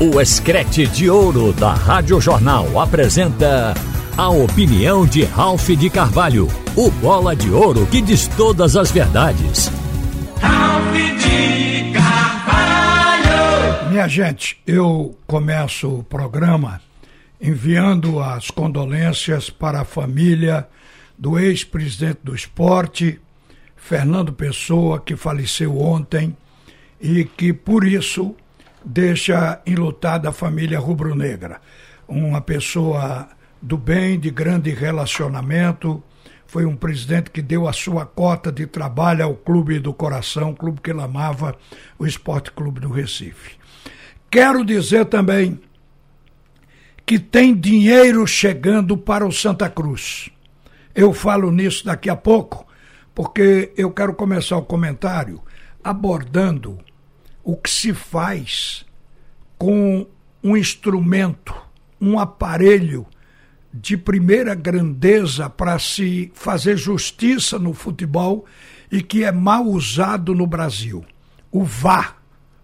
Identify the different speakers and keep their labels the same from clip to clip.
Speaker 1: O Escrete de Ouro da Rádio Jornal apresenta a opinião de Ralph de Carvalho, o bola de ouro que diz todas as verdades.
Speaker 2: Ralph de Carvalho!
Speaker 3: Minha gente, eu começo o programa enviando as condolências para a família do ex-presidente do esporte, Fernando Pessoa, que faleceu ontem e que por isso deixa enlutada a família rubro-negra. Uma pessoa do bem, de grande relacionamento, foi um presidente que deu a sua cota de trabalho ao Clube do Coração, clube que ele amava, o Esporte Clube do Recife. Quero dizer também que tem dinheiro chegando para o Santa Cruz. Eu falo nisso daqui a pouco, porque eu quero começar o comentário abordando o que se faz com um instrumento, um aparelho de primeira grandeza para se fazer justiça no futebol e que é mal usado no Brasil. O VAR.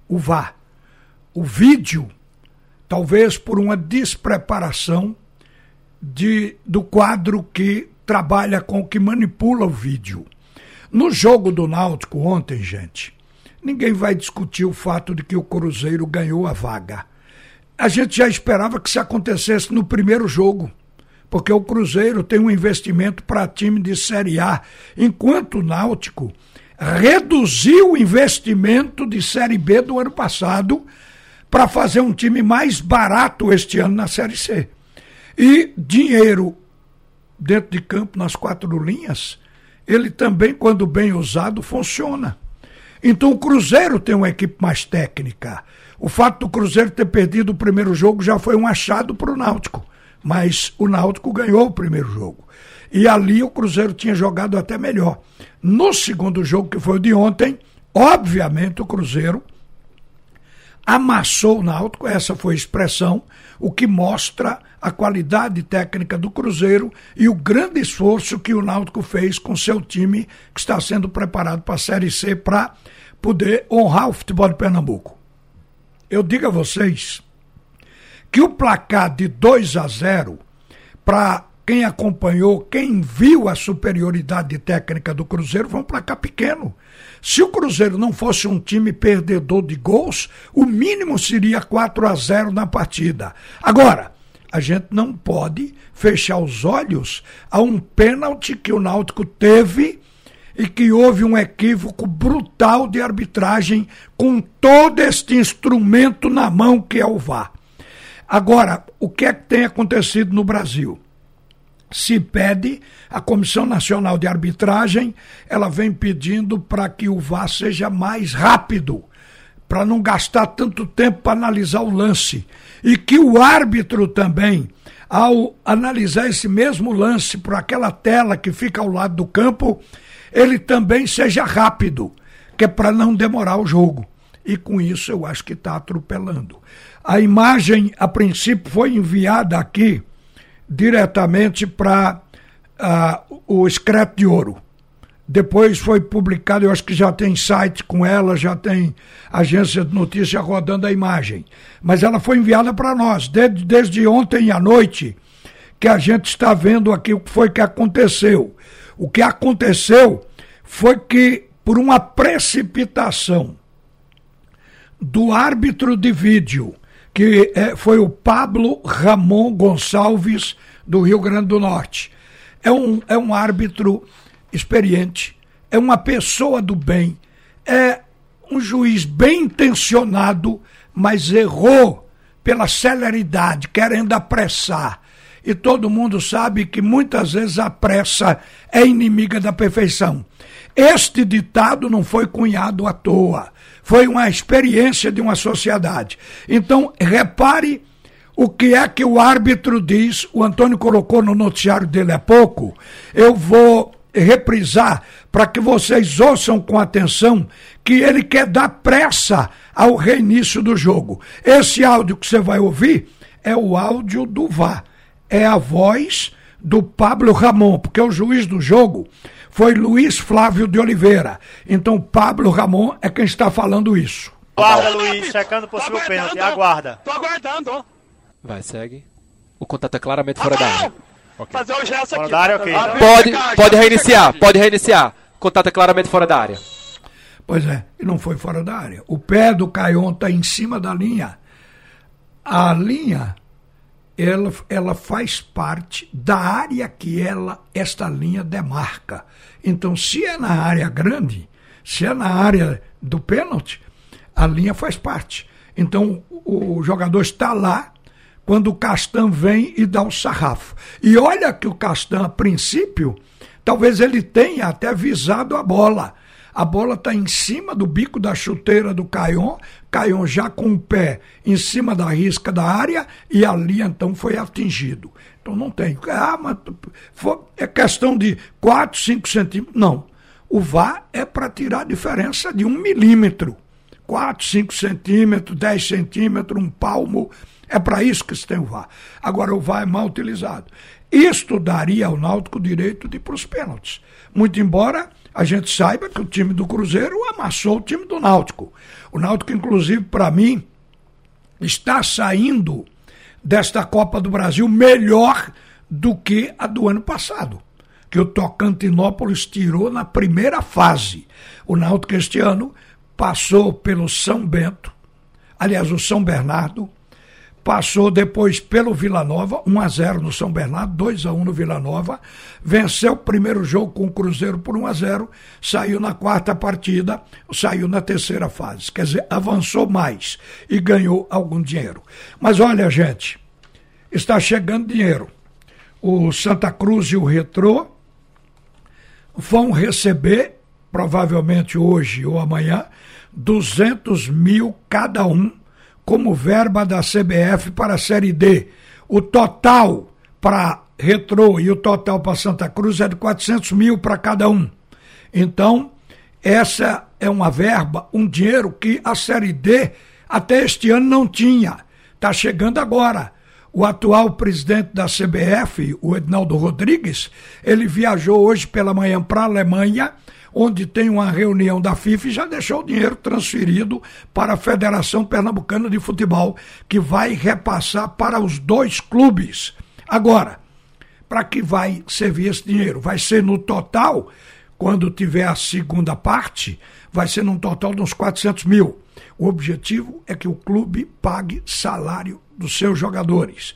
Speaker 3: O VAR. O vídeo, talvez por uma despreparação de, do quadro que trabalha com que manipula o vídeo. No jogo do Náutico ontem, gente, ninguém vai discutir o fato de que o Cruzeiro ganhou a vaga. A gente já esperava que isso acontecesse no primeiro jogo, porque o Cruzeiro tem um investimento para time de Série A, enquanto o Náutico reduziu o investimento de Série B do ano passado para fazer um time mais barato este ano na Série C. E dinheiro dentro de campo, nas quatro linhas, ele também, quando bem usado, funciona. Então o Cruzeiro tem uma equipe mais técnica. O fato do Cruzeiro ter perdido o primeiro jogo já foi um achado para o Náutico. Mas o Náutico ganhou o primeiro jogo. E ali o Cruzeiro tinha jogado até melhor. No segundo jogo, que foi o de ontem, obviamente o Cruzeiro amassou o Náutico, essa foi a expressão, o que mostra a qualidade técnica do Cruzeiro e o grande esforço que o Náutico fez com seu time que está sendo preparado para a Série C para poder honrar o futebol de Pernambuco. Eu digo a vocês que o placar de 2 a 0 para quem acompanhou, quem viu a superioridade técnica do Cruzeiro, foi um placar pequeno. Se o Cruzeiro não fosse um time perdedor de gols, o mínimo seria 4 a 0 na partida. Agora, a gente não pode fechar os olhos a um pênalti que o Náutico teve e que houve um equívoco brutal de arbitragem com todo este instrumento na mão que é o VAR. Agora, o que é que tem acontecido no Brasil? Se pede, a Comissão Nacional de Arbitragem, ela vem pedindo para que o VAR seja mais rápido para não gastar tanto tempo para analisar o lance. E que o árbitro também, ao analisar esse mesmo lance por aquela tela que fica ao lado do campo, ele também seja rápido, que é para não demorar o jogo. E com isso eu acho que está atropelando. A imagem, a princípio, foi enviada aqui diretamente para uh, o Excreto de Ouro. Depois foi publicado, eu acho que já tem site com ela, já tem agência de notícia rodando a imagem. Mas ela foi enviada para nós, desde, desde ontem à noite, que a gente está vendo aqui o que foi que aconteceu. O que aconteceu foi que, por uma precipitação do árbitro de vídeo, que é, foi o Pablo Ramon Gonçalves, do Rio Grande do Norte. É um, é um árbitro experiente, é uma pessoa do bem, é um juiz bem intencionado, mas errou pela celeridade, querendo apressar. E todo mundo sabe que muitas vezes a pressa é inimiga da perfeição. Este ditado não foi cunhado à toa, foi uma experiência de uma sociedade. Então, repare o que é que o árbitro diz, o Antônio colocou no noticiário dele há pouco. Eu vou reprisar para que vocês ouçam com atenção que ele quer dar pressa ao reinício do jogo. Esse áudio que você vai ouvir é o áudio do VAR. É a voz do Pablo Ramon, porque o juiz do jogo foi Luiz Flávio de Oliveira. Então, Pablo Ramon é quem está falando isso.
Speaker 4: Aguarda, Luiz, checando possível pênalti. Aguarda.
Speaker 5: Tô aguardando.
Speaker 6: Vai, segue. O contato é claramente fora da área.
Speaker 5: Fazer o gesto
Speaker 4: Fora
Speaker 5: aqui.
Speaker 4: da área, ok.
Speaker 5: Abre
Speaker 6: Pode, pode reiniciar, pode reiniciar. Contato é claramente fora da área.
Speaker 3: Pois é, e não foi fora da área. O pé do Caion está em cima da linha. A linha, ela, ela faz parte da área que ela, esta linha demarca. Então, se é na área grande, se é na área do pênalti, a linha faz parte. Então, o, o jogador está lá quando o Castan vem e dá o sarrafo. E olha que o Castan, a princípio, talvez ele tenha até visado a bola. A bola está em cima do bico da chuteira do Caion, Caion já com o pé em cima da risca da área e ali então foi atingido. Então não tem. Ah, mas é questão de 4, 5 centímetros. Não. O VAR é para tirar a diferença de um milímetro. 4, 5 centímetros, 10 centímetros, um palmo. É para isso que se tem o VAR. Agora, o VAR é mal utilizado. Isto daria ao Náutico o direito de ir para os pênaltis. Muito embora a gente saiba que o time do Cruzeiro amassou o time do Náutico. O Náutico, inclusive, para mim, está saindo desta Copa do Brasil melhor do que a do ano passado, que o Tocantinópolis tirou na primeira fase. O Náutico este ano passou pelo São Bento, aliás, o São Bernardo, passou depois pelo Vila Nova, 1 a 0 no São Bernardo, 2 a 1 no Vila Nova, venceu o primeiro jogo com o Cruzeiro por 1 a 0, saiu na quarta partida, saiu na terceira fase, quer dizer, avançou mais e ganhou algum dinheiro. Mas olha, gente, está chegando dinheiro. O Santa Cruz e o Retrô vão receber, provavelmente hoje ou amanhã, 200 mil cada um como verba da CBF para a Série D. O total para Retrô e o total para Santa Cruz é de 400 mil para cada um. Então, essa é uma verba, um dinheiro que a Série D até este ano não tinha. Está chegando agora. O atual presidente da CBF, o Ednaldo Rodrigues, ele viajou hoje pela manhã para a Alemanha, onde tem uma reunião da FIFA e já deixou o dinheiro transferido para a Federação Pernambucana de Futebol, que vai repassar para os dois clubes. Agora, para que vai servir esse dinheiro? Vai ser no total, quando tiver a segunda parte, vai ser num total de uns 400 mil. O objetivo é que o clube pague salário dos seus jogadores.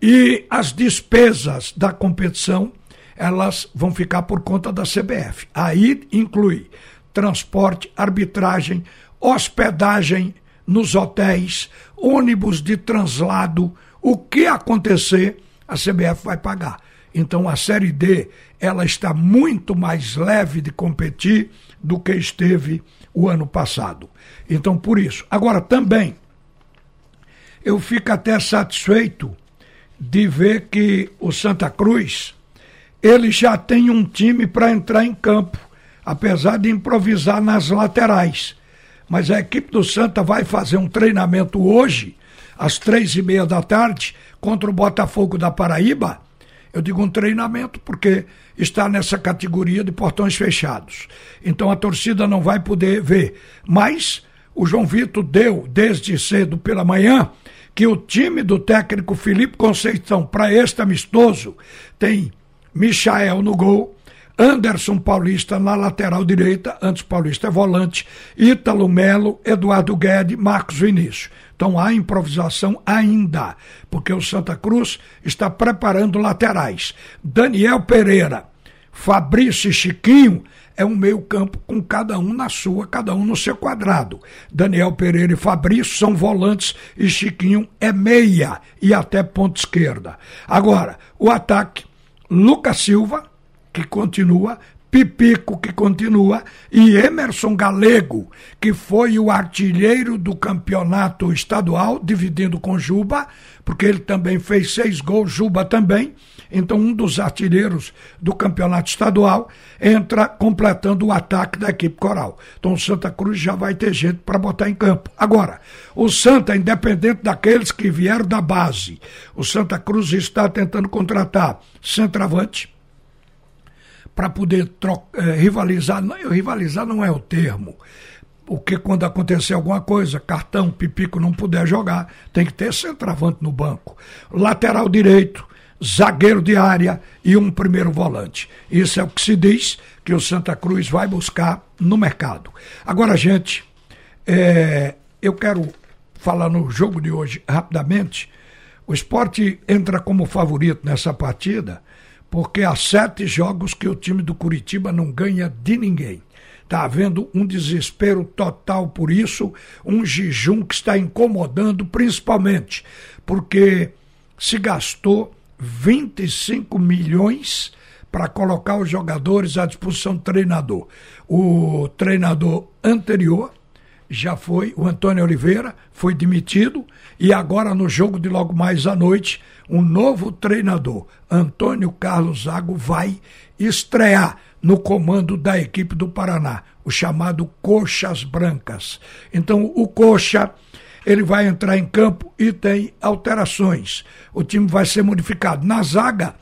Speaker 3: E as despesas da competição, elas vão ficar por conta da CBF. Aí inclui transporte, arbitragem, hospedagem nos hotéis, ônibus de translado, o que acontecer, a CBF vai pagar. Então a Série D, ela está muito mais leve de competir do que esteve o ano passado. Então por isso. Agora também eu fico até satisfeito de ver que o Santa Cruz ele já tem um time para entrar em campo, apesar de improvisar nas laterais. Mas a equipe do Santa vai fazer um treinamento hoje, às três e meia da tarde, contra o Botafogo da Paraíba. Eu digo um treinamento porque está nessa categoria de portões fechados. Então a torcida não vai poder ver. Mas o João Vitor deu, desde cedo pela manhã, que o time do técnico Felipe Conceição para este amistoso tem Michael no gol, Anderson Paulista na lateral direita, antes Paulista é volante, Ítalo Melo, Eduardo Guedes, Marcos Vinícius. Então há improvisação ainda, porque o Santa Cruz está preparando laterais. Daniel Pereira, Fabrício e Chiquinho é um meio-campo com cada um na sua, cada um no seu quadrado. Daniel Pereira e Fabrício são volantes e Chiquinho é meia e até ponta esquerda. Agora, o ataque, Lucas Silva, que continua, Pipico, que continua, e Emerson Galego, que foi o artilheiro do campeonato estadual, dividindo com Juba, porque ele também fez seis gols, Juba também. Então, um dos artilheiros do campeonato estadual entra completando o ataque da equipe coral. Então, o Santa Cruz já vai ter gente para botar em campo. Agora, o Santa, independente daqueles que vieram da base, o Santa Cruz está tentando contratar centroavante para poder eh, rivalizar. Rivalizar não é o termo. porque quando acontecer alguma coisa, cartão, pipico não puder jogar, tem que ter centroavante no banco. Lateral direito, zagueiro de área e um primeiro volante. Isso é o que se diz que o Santa Cruz vai buscar no mercado. Agora, gente, é, eu quero falar no jogo de hoje rapidamente. O esporte entra como favorito nessa partida, porque há sete jogos que o time do Curitiba não ganha de ninguém. Está havendo um desespero total por isso, um jejum que está incomodando, principalmente porque se gastou 25 milhões para colocar os jogadores à disposição do treinador. O treinador anterior já foi, o Antônio Oliveira, foi demitido e agora no jogo de logo mais à noite, um novo treinador, Antônio Carlos Zago, vai estrear no comando da equipe do Paraná, o chamado Coxas Brancas. Então, o Coxa ele vai entrar em campo e tem alterações. O time vai ser modificado. Na zaga,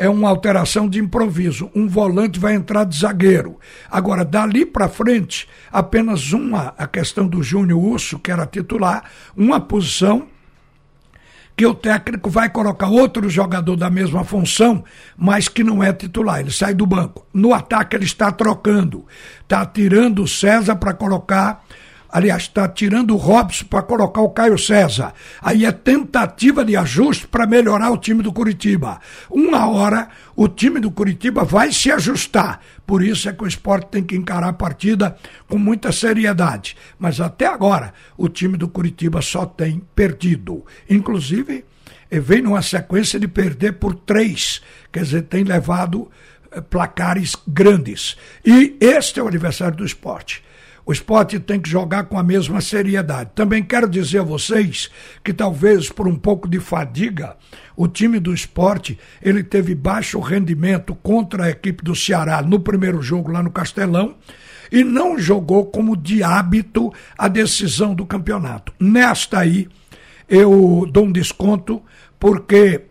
Speaker 3: é uma alteração de improviso. Um volante vai entrar de zagueiro. Agora, dali para frente, apenas uma, a questão do Júnior Urso, que era titular, uma posição que o técnico vai colocar outro jogador da mesma função, mas que não é titular, ele sai do banco. No ataque ele está trocando, está tirando o César para colocar Aliás, está tirando o Robson para colocar o Caio César. Aí é tentativa de ajuste para melhorar o time do Curitiba. Uma hora o time do Curitiba vai se ajustar. Por isso é que o esporte tem que encarar a partida com muita seriedade. Mas até agora, o time do Curitiba só tem perdido. Inclusive, vem numa sequência de perder por três. Quer dizer, tem levado eh, placares grandes. E este é o aniversário do esporte. O esporte tem que jogar com a mesma seriedade. Também quero dizer a vocês que talvez por um pouco de fadiga, o time do esporte ele teve baixo rendimento contra a equipe do Ceará no primeiro jogo lá no Castelão e não jogou como de hábito a decisão do campeonato. Nesta aí, eu dou um desconto porque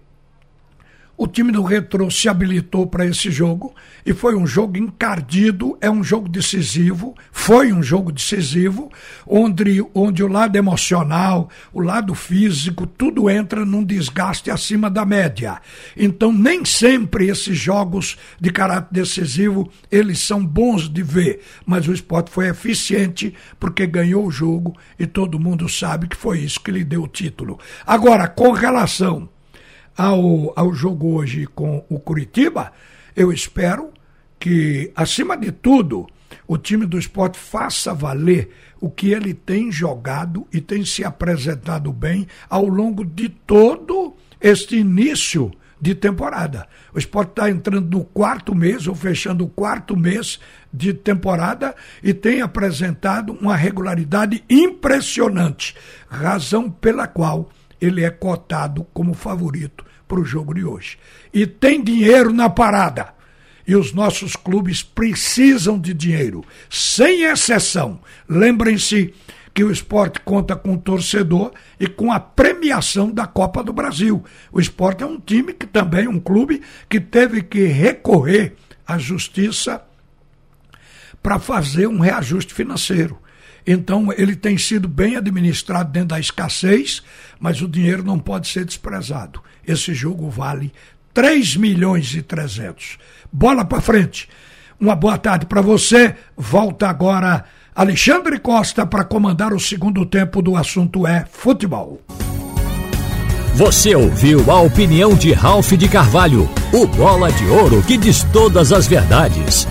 Speaker 3: o time do Retro se habilitou para esse jogo e foi um jogo encardido, é um jogo decisivo, foi um jogo decisivo, onde, onde o lado emocional, o lado físico, tudo entra num desgaste acima da média. Então, nem sempre esses jogos de caráter decisivo, eles são bons de ver, mas o esporte foi eficiente porque ganhou o jogo e todo mundo sabe que foi isso que lhe deu o título. Agora, com relação ao, ao jogo hoje com o Curitiba, eu espero que, acima de tudo, o time do esporte faça valer o que ele tem jogado e tem se apresentado bem ao longo de todo este início de temporada. O esporte está entrando no quarto mês, ou fechando o quarto mês de temporada, e tem apresentado uma regularidade impressionante, razão pela qual ele é cotado como favorito para o jogo de hoje. E tem dinheiro na parada. E os nossos clubes precisam de dinheiro, sem exceção. Lembrem-se que o esporte conta com o torcedor e com a premiação da Copa do Brasil. O esporte é um time que também, um clube que teve que recorrer à justiça para fazer um reajuste financeiro. Então, ele tem sido bem administrado dentro da escassez, mas o dinheiro não pode ser desprezado. Esse jogo vale 3 milhões e 300. Bola para frente. Uma boa tarde para você. Volta agora Alexandre Costa para comandar o segundo tempo do assunto é futebol.
Speaker 1: Você ouviu a opinião de Ralph de Carvalho, o bola de ouro que diz todas as verdades.